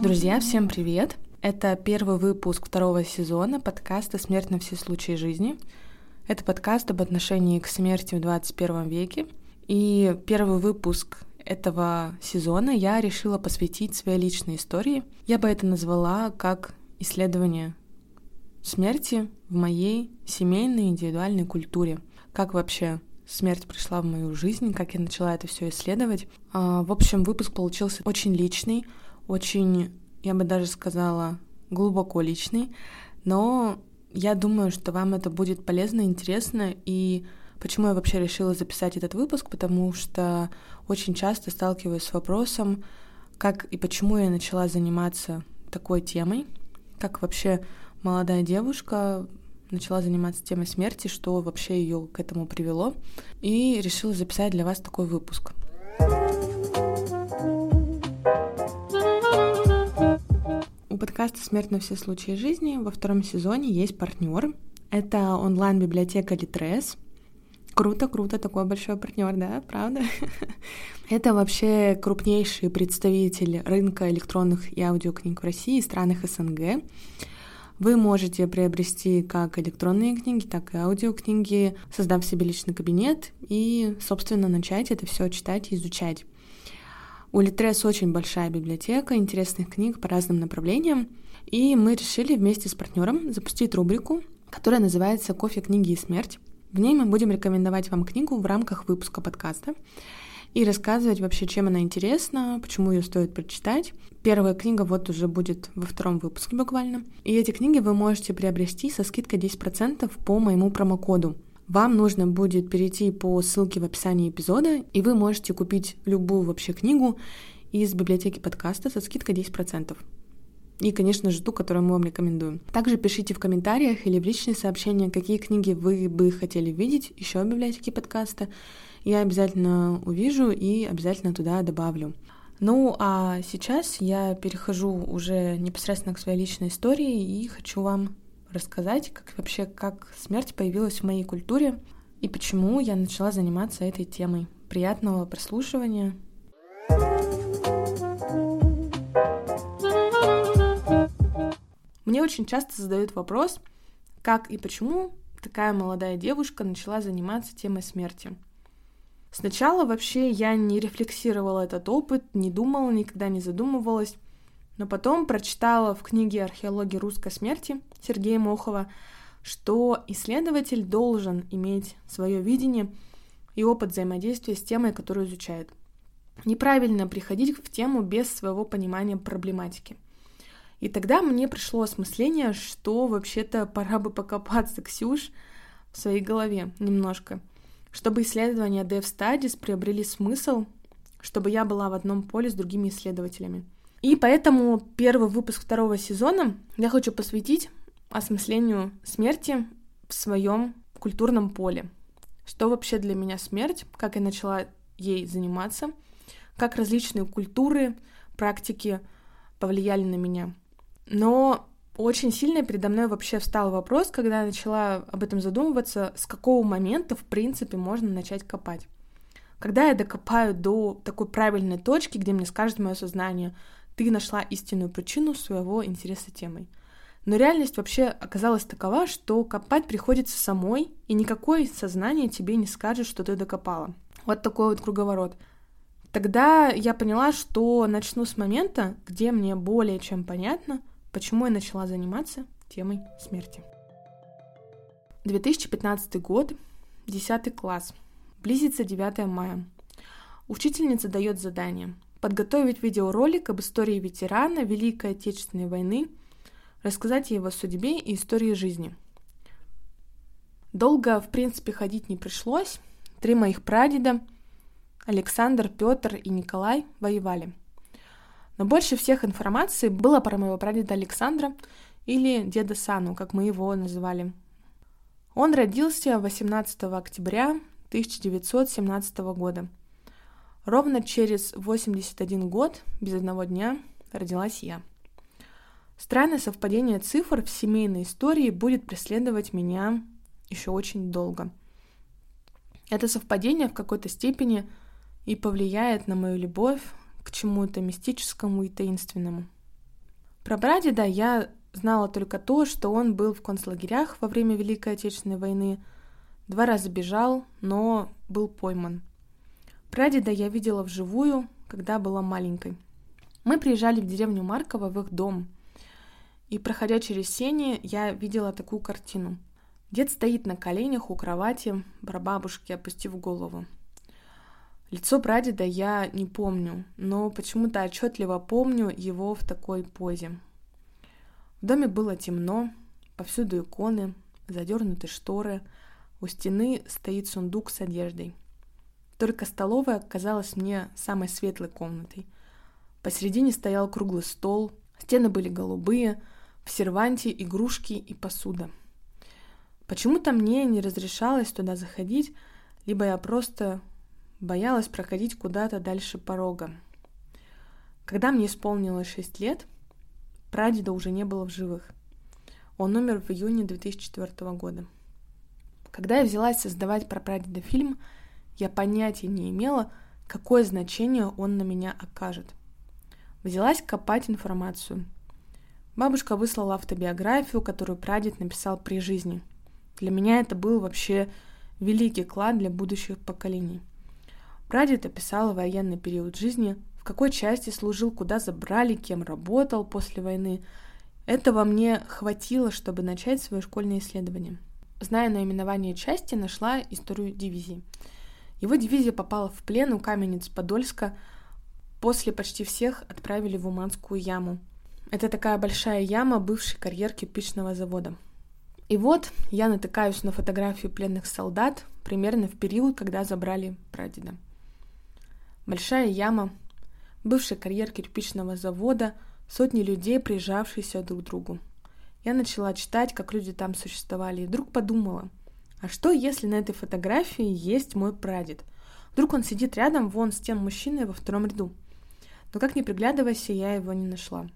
Друзья, всем привет! Это первый выпуск второго сезона подкаста «Смерть на все случаи жизни». Это подкаст об отношении к смерти в 21 веке. И первый выпуск этого сезона я решила посвятить своей личной истории. Я бы это назвала как исследование смерти в моей семейной индивидуальной культуре. Как вообще смерть пришла в мою жизнь, как я начала это все исследовать. А, в общем, выпуск получился очень личный, очень, я бы даже сказала, глубоко личный, но я думаю, что вам это будет полезно, интересно, и почему я вообще решила записать этот выпуск, потому что очень часто сталкиваюсь с вопросом, как и почему я начала заниматься такой темой, как вообще молодая девушка начала заниматься темой смерти, что вообще ее к этому привело, и решила записать для вас такой выпуск. У подкаста «Смерть на все случаи жизни» во втором сезоне есть партнер. Это онлайн-библиотека Литрес. Круто, круто, такой большой партнер, да, правда? Это вообще крупнейший представитель рынка электронных и аудиокниг в России и странах СНГ. Вы можете приобрести как электронные книги, так и аудиокниги, создав себе личный кабинет и, собственно, начать это все читать и изучать. У Литрес очень большая библиотека интересных книг по разным направлениям, и мы решили вместе с партнером запустить рубрику, которая называется «Кофе, книги и смерть». В ней мы будем рекомендовать вам книгу в рамках выпуска подкаста и рассказывать вообще, чем она интересна, почему ее стоит прочитать. Первая книга вот уже будет во втором выпуске буквально. И эти книги вы можете приобрести со скидкой 10% по моему промокоду вам нужно будет перейти по ссылке в описании эпизода, и вы можете купить любую вообще книгу из библиотеки подкаста со скидкой 10%. И, конечно же, ту, которую мы вам рекомендуем. Также пишите в комментариях или в личные сообщения, какие книги вы бы хотели видеть еще в библиотеке подкаста. Я обязательно увижу и обязательно туда добавлю. Ну а сейчас я перехожу уже непосредственно к своей личной истории и хочу вам рассказать, как вообще, как смерть появилась в моей культуре и почему я начала заниматься этой темой. Приятного прослушивания. Мне очень часто задают вопрос, как и почему такая молодая девушка начала заниматься темой смерти. Сначала вообще я не рефлексировала этот опыт, не думала, никогда не задумывалась. Но потом прочитала в книге «Археология русской смерти» Сергея Мохова, что исследователь должен иметь свое видение и опыт взаимодействия с темой, которую изучает. Неправильно приходить в тему без своего понимания проблематики. И тогда мне пришло осмысление, что вообще-то пора бы покопаться, Ксюш, в своей голове немножко, чтобы исследования Dev Studies приобрели смысл, чтобы я была в одном поле с другими исследователями – и поэтому первый выпуск второго сезона я хочу посвятить осмыслению смерти в своем культурном поле. Что вообще для меня смерть, как я начала ей заниматься, как различные культуры, практики повлияли на меня. Но очень сильно передо мной вообще встал вопрос, когда я начала об этом задумываться, с какого момента, в принципе, можно начать копать. Когда я докопаю до такой правильной точки, где мне скажет мое сознание, ты нашла истинную причину своего интереса темой. Но реальность вообще оказалась такова, что копать приходится самой, и никакое сознание тебе не скажет, что ты докопала. Вот такой вот круговорот. Тогда я поняла, что начну с момента, где мне более чем понятно, почему я начала заниматься темой смерти. 2015 год, 10 класс. Близится 9 мая. Учительница дает задание подготовить видеоролик об истории ветерана Великой Отечественной войны, рассказать о его судьбе и истории жизни. Долго, в принципе, ходить не пришлось. Три моих прадеда, Александр, Петр и Николай, воевали. Но больше всех информации было про моего прадеда Александра или деда Сану, как мы его называли. Он родился 18 октября 1917 года – Ровно через 81 год, без одного дня, родилась я. Странное совпадение цифр в семейной истории будет преследовать меня еще очень долго. Это совпадение в какой-то степени и повлияет на мою любовь к чему-то мистическому и таинственному. Про прадеда я знала только то, что он был в концлагерях во время Великой Отечественной войны, два раза бежал, но был пойман. Прадеда я видела вживую, когда была маленькой. Мы приезжали в деревню Марково в их дом, и, проходя через сени, я видела такую картину. Дед стоит на коленях у кровати, прабабушки, опустив голову. Лицо прадеда я не помню, но почему-то отчетливо помню его в такой позе. В доме было темно, повсюду иконы, задернуты шторы, у стены стоит сундук с одеждой. Только столовая казалась мне самой светлой комнатой. Посередине стоял круглый стол, стены были голубые, в серванте игрушки и посуда. Почему-то мне не разрешалось туда заходить, либо я просто боялась проходить куда-то дальше порога. Когда мне исполнилось 6 лет, прадеда уже не было в живых. Он умер в июне 2004 года. Когда я взялась создавать про прадеда фильм, я понятия не имела, какое значение он на меня окажет. Взялась копать информацию. Бабушка выслала автобиографию, которую прадед написал при жизни. Для меня это был вообще великий клад для будущих поколений. Прадед описал военный период жизни, в какой части служил, куда забрали, кем работал после войны. Этого мне хватило, чтобы начать свои школьные исследования. Зная наименование части, нашла историю дивизии. Его дивизия попала в плен у Каменец-Подольска. После почти всех отправили в Уманскую яму. Это такая большая яма, бывший карьер кирпичного завода. И вот я натыкаюсь на фотографию пленных солдат примерно в период, когда забрали прадеда. Большая яма, бывший карьер кирпичного завода, сотни людей, прижавшиеся друг к другу. Я начала читать, как люди там существовали, и вдруг подумала, а что, если на этой фотографии есть мой прадед? Вдруг он сидит рядом вон с тем мужчиной во втором ряду. Но как ни приглядывайся, я его не нашла.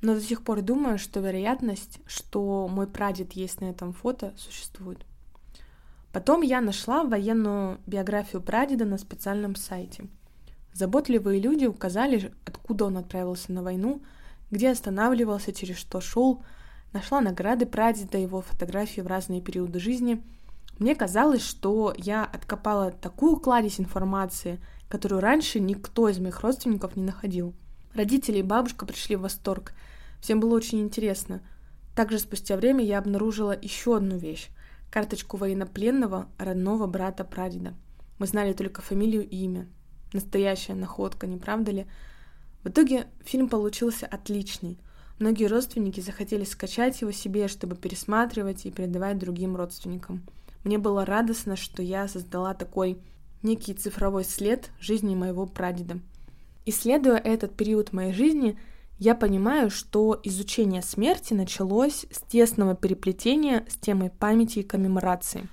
Но до сих пор думаю, что вероятность, что мой прадед есть на этом фото, существует. Потом я нашла военную биографию прадеда на специальном сайте – Заботливые люди указали, откуда он отправился на войну, где останавливался, через что шел, нашла награды прадеда, его фотографии в разные периоды жизни. Мне казалось, что я откопала такую кладезь информации, которую раньше никто из моих родственников не находил. Родители и бабушка пришли в восторг. Всем было очень интересно. Также спустя время я обнаружила еще одну вещь — карточку военнопленного родного брата прадеда. Мы знали только фамилию и имя. Настоящая находка, не правда ли? В итоге фильм получился отличный. Многие родственники захотели скачать его себе, чтобы пересматривать и передавать другим родственникам. Мне было радостно, что я создала такой некий цифровой след жизни моего прадеда. Исследуя этот период моей жизни, я понимаю, что изучение смерти началось с тесного переплетения с темой памяти и коммеморации.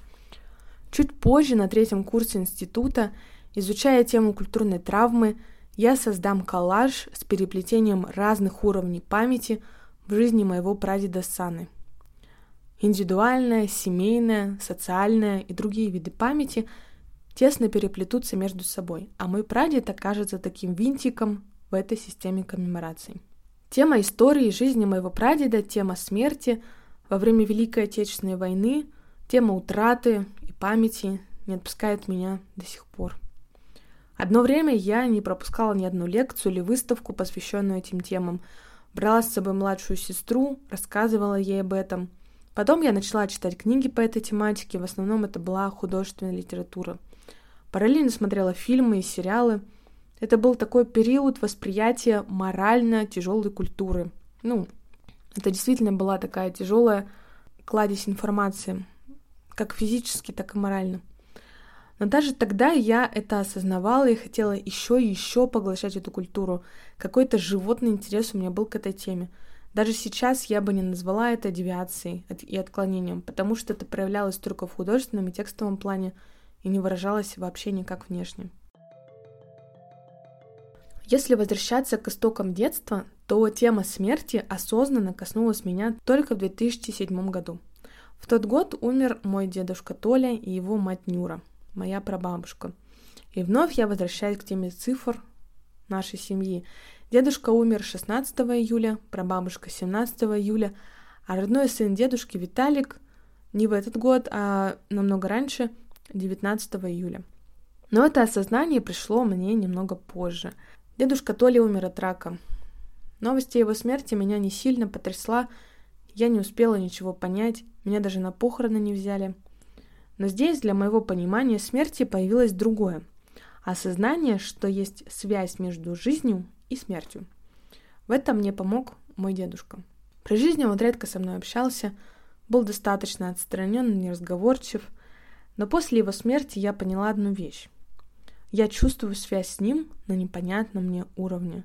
Чуть позже, на третьем курсе института, Изучая тему культурной травмы, я создам коллаж с переплетением разных уровней памяти в жизни моего прадеда Саны. Индивидуальная, семейная, социальная и другие виды памяти тесно переплетутся между собой, а мой прадед окажется таким винтиком в этой системе коммемораций. Тема истории жизни моего прадеда, тема смерти во время Великой Отечественной войны, тема утраты и памяти не отпускает меня до сих пор. Одно время я не пропускала ни одну лекцию или выставку, посвященную этим темам. Брала с собой младшую сестру, рассказывала ей об этом. Потом я начала читать книги по этой тематике, в основном это была художественная литература. Параллельно смотрела фильмы и сериалы. Это был такой период восприятия морально тяжелой культуры. Ну, это действительно была такая тяжелая кладезь информации, как физически, так и морально. Но даже тогда я это осознавала и хотела еще и еще поглощать эту культуру. Какой-то животный интерес у меня был к этой теме. Даже сейчас я бы не назвала это девиацией и отклонением, потому что это проявлялось только в художественном и текстовом плане и не выражалось вообще никак внешне. Если возвращаться к истокам детства, то тема смерти осознанно коснулась меня только в 2007 году. В тот год умер мой дедушка Толя и его мать Нюра – моя прабабушка. И вновь я возвращаюсь к теме цифр, нашей семьи. Дедушка умер 16 июля, прабабушка 17 июля, а родной сын дедушки Виталик не в этот год, а намного раньше, 19 июля. Но это осознание пришло мне немного позже. Дедушка Толя умер от рака. Новость о его смерти меня не сильно потрясла, я не успела ничего понять, меня даже на похороны не взяли. Но здесь для моего понимания смерти появилось другое – осознание, что есть связь между жизнью и смертью. В этом мне помог мой дедушка. При жизни он редко со мной общался, был достаточно отстранен и неразговорчив, но после его смерти я поняла одну вещь. Я чувствую связь с ним на непонятном мне уровне.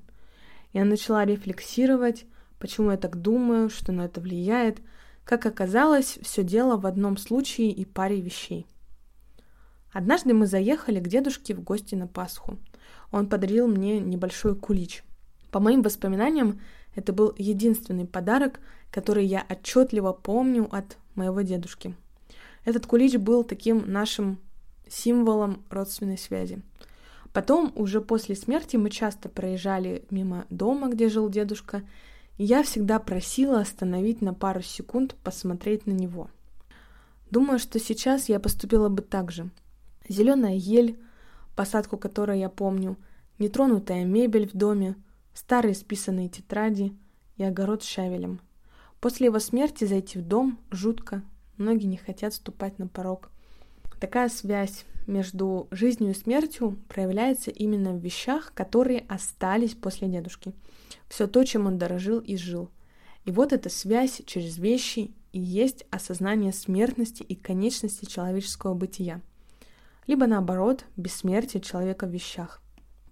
Я начала рефлексировать, почему я так думаю, что на это влияет. Как оказалось, все дело в одном случае и паре вещей. Однажды мы заехали к дедушке в гости на Пасху. Он подарил мне небольшой кулич. По моим воспоминаниям, это был единственный подарок, который я отчетливо помню от моего дедушки. Этот кулич был таким нашим символом родственной связи. Потом, уже после смерти, мы часто проезжали мимо дома, где жил дедушка, и я всегда просила остановить на пару секунд посмотреть на него. Думаю, что сейчас я поступила бы так же. Зеленая ель, посадку которой я помню, нетронутая мебель в доме, старые списанные тетради и огород с шавелем. После его смерти зайти в дом жутко, многие не хотят ступать на порог. Такая связь между жизнью и смертью проявляется именно в вещах, которые остались после дедушки. Все то, чем он дорожил и жил. И вот эта связь через вещи и есть осознание смертности и конечности человеческого бытия. Либо наоборот, бессмертие человека в вещах.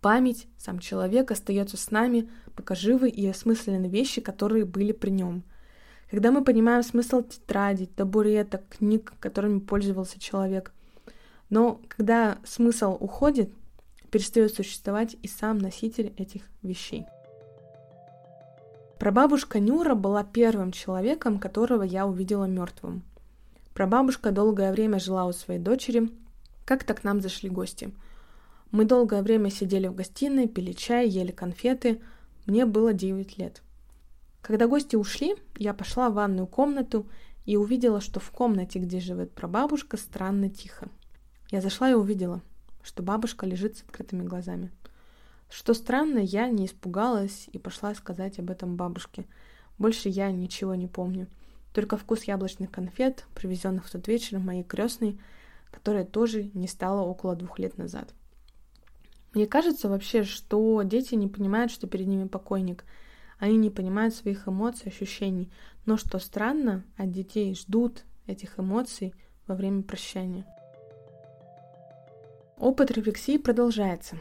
Память, сам человек остается с нами, пока живы и осмыслены вещи, которые были при нем. Когда мы понимаем смысл тетради, табуреток, книг, которыми пользовался человек, но когда смысл уходит, перестает существовать и сам носитель этих вещей. Прабабушка Нюра была первым человеком, которого я увидела мертвым. Прабабушка долгое время жила у своей дочери. Как-то к нам зашли гости. Мы долгое время сидели в гостиной, пили чай, ели конфеты. Мне было 9 лет. Когда гости ушли, я пошла в ванную комнату и увидела, что в комнате, где живет прабабушка, странно тихо. Я зашла и увидела, что бабушка лежит с открытыми глазами. Что странно, я не испугалась и пошла сказать об этом бабушке. Больше я ничего не помню. Только вкус яблочных конфет, привезенных в тот вечер моей крестной, которая тоже не стала около двух лет назад. Мне кажется вообще, что дети не понимают, что перед ними покойник. Они не понимают своих эмоций, ощущений. Но что странно, от детей ждут этих эмоций во время прощания. Опыт рефлексии продолжается.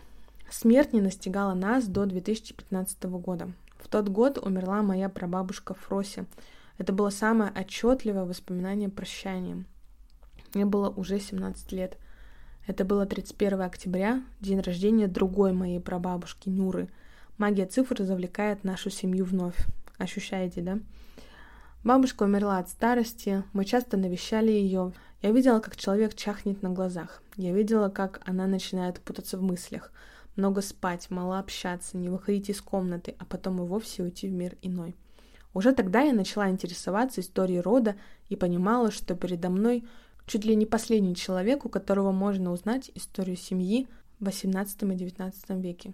Смерть не настигала нас до 2015 года. В тот год умерла моя прабабушка Фроси. Это было самое отчетливое воспоминание прощания. Мне было уже 17 лет. Это было 31 октября, день рождения другой моей прабабушки Нюры. Магия цифр завлекает нашу семью вновь. Ощущаете, да? Бабушка умерла от старости, мы часто навещали ее. Я видела, как человек чахнет на глазах. Я видела, как она начинает путаться в мыслях. Много спать, мало общаться, не выходить из комнаты, а потом и вовсе уйти в мир иной. Уже тогда я начала интересоваться историей рода и понимала, что передо мной чуть ли не последний человек, у которого можно узнать историю семьи в XVIII и XIX веке.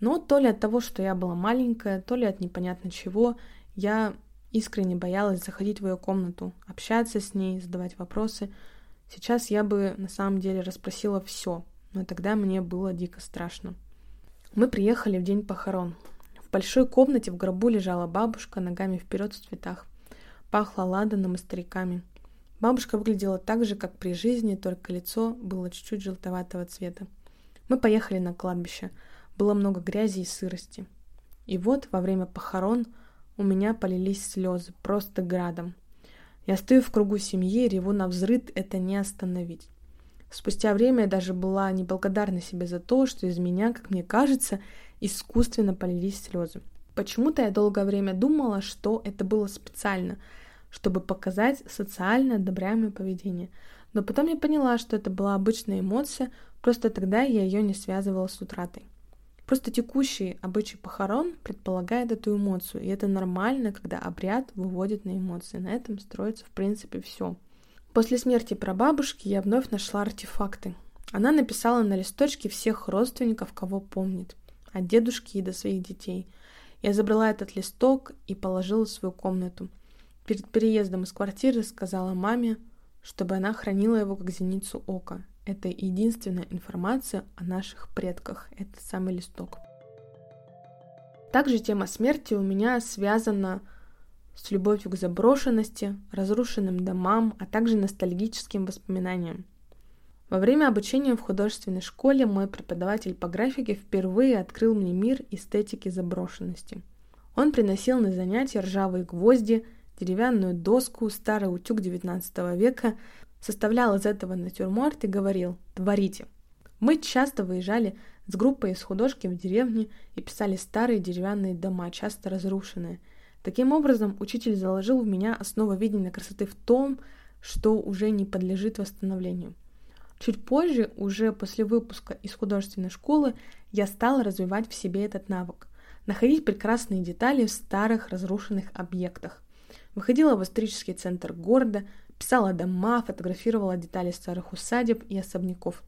Но то ли от того, что я была маленькая, то ли от непонятно чего, я искренне боялась заходить в ее комнату, общаться с ней, задавать вопросы. Сейчас я бы на самом деле расспросила все, но тогда мне было дико страшно. Мы приехали в день похорон. В большой комнате в гробу лежала бабушка, ногами вперед в цветах. Пахло ладаном и стариками. Бабушка выглядела так же, как при жизни, только лицо было чуть-чуть желтоватого цвета. Мы поехали на кладбище. Было много грязи и сырости. И вот во время похорон у меня полились слезы, просто градом. Я стою в кругу семьи, реву на взрыд, это не остановить. Спустя время я даже была неблагодарна себе за то, что из меня, как мне кажется, искусственно полились слезы. Почему-то я долгое время думала, что это было специально, чтобы показать социально одобряемое поведение. Но потом я поняла, что это была обычная эмоция, просто тогда я ее не связывала с утратой. Просто текущий обычай похорон предполагает эту эмоцию, и это нормально, когда обряд выводит на эмоции. На этом строится, в принципе, все. После смерти прабабушки я вновь нашла артефакты. Она написала на листочке всех родственников, кого помнит, от дедушки и до своих детей. Я забрала этот листок и положила в свою комнату. Перед переездом из квартиры сказала маме, чтобы она хранила его как зеницу ока. Это единственная информация о наших предках, этот самый листок. Также тема смерти у меня связана с любовью к заброшенности, разрушенным домам, а также ностальгическим воспоминаниям. Во время обучения в художественной школе мой преподаватель по графике впервые открыл мне мир эстетики заброшенности. Он приносил на занятия ржавые гвозди, деревянную доску, старый утюг XIX века, составлял из этого натюрморт и говорил «творите». Мы часто выезжали с группой из художки в деревне и писали старые деревянные дома, часто разрушенные. Таким образом, учитель заложил в меня основу видения красоты в том, что уже не подлежит восстановлению. Чуть позже, уже после выпуска из художественной школы, я стала развивать в себе этот навык. Находить прекрасные детали в старых разрушенных объектах. Выходила в исторический центр города, писала дома, фотографировала детали старых усадеб и особняков.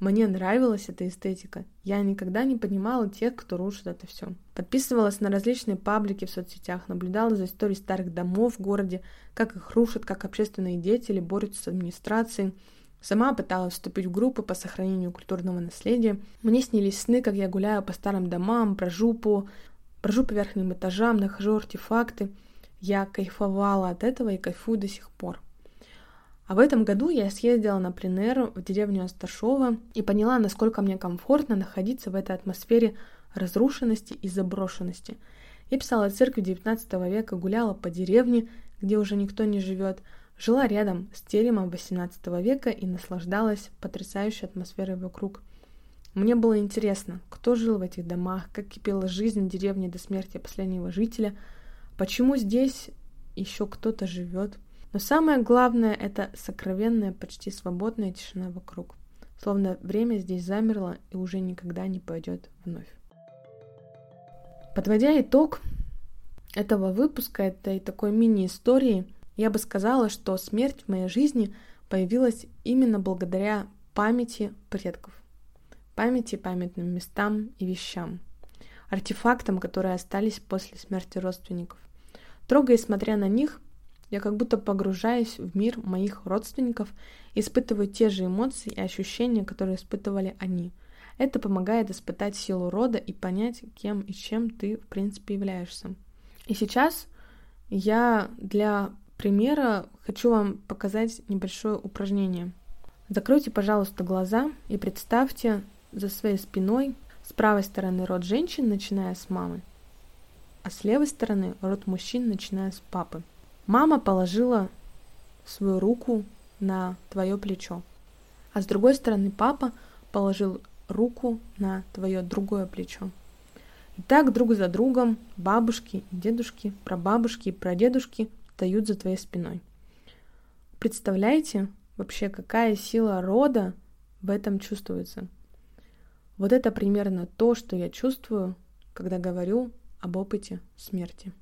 Мне нравилась эта эстетика. Я никогда не понимала тех, кто рушит это все. Подписывалась на различные паблики в соцсетях, наблюдала за историей старых домов в городе, как их рушат, как общественные деятели борются с администрацией, Сама пыталась вступить в группы по сохранению культурного наследия. Мне снились сны, как я гуляю по старым домам, брожу по, брожу по верхним этажам, нахожу артефакты. Я кайфовала от этого и кайфую до сих пор. А в этом году я съездила на пленэр в деревню Асташова и поняла, насколько мне комфортно находиться в этой атмосфере разрушенности и заброшенности. Я писала церковь XIX века, гуляла по деревне, где уже никто не живет, Жила рядом с теремом XVIII века и наслаждалась потрясающей атмосферой вокруг. Мне было интересно, кто жил в этих домах, как кипела жизнь в деревне до смерти последнего жителя, почему здесь еще кто-то живет. Но самое главное — это сокровенная, почти свободная тишина вокруг. Словно время здесь замерло и уже никогда не пойдет вновь. Подводя итог этого выпуска, этой такой мини-истории — я бы сказала, что смерть в моей жизни появилась именно благодаря памяти предков, памяти памятным местам и вещам, артефактам, которые остались после смерти родственников. Трогая и смотря на них, я как будто погружаюсь в мир моих родственников испытываю те же эмоции и ощущения, которые испытывали они. Это помогает испытать силу рода и понять, кем и чем ты, в принципе, являешься. И сейчас я для примера хочу вам показать небольшое упражнение. Закройте, пожалуйста, глаза и представьте за своей спиной с правой стороны род женщин, начиная с мамы, а с левой стороны род мужчин, начиная с папы. Мама положила свою руку на твое плечо, а с другой стороны папа положил руку на твое другое плечо. И так друг за другом бабушки и дедушки, прабабушки и прадедушки встают за твоей спиной. Представляете вообще, какая сила рода в этом чувствуется? Вот это примерно то, что я чувствую, когда говорю об опыте смерти.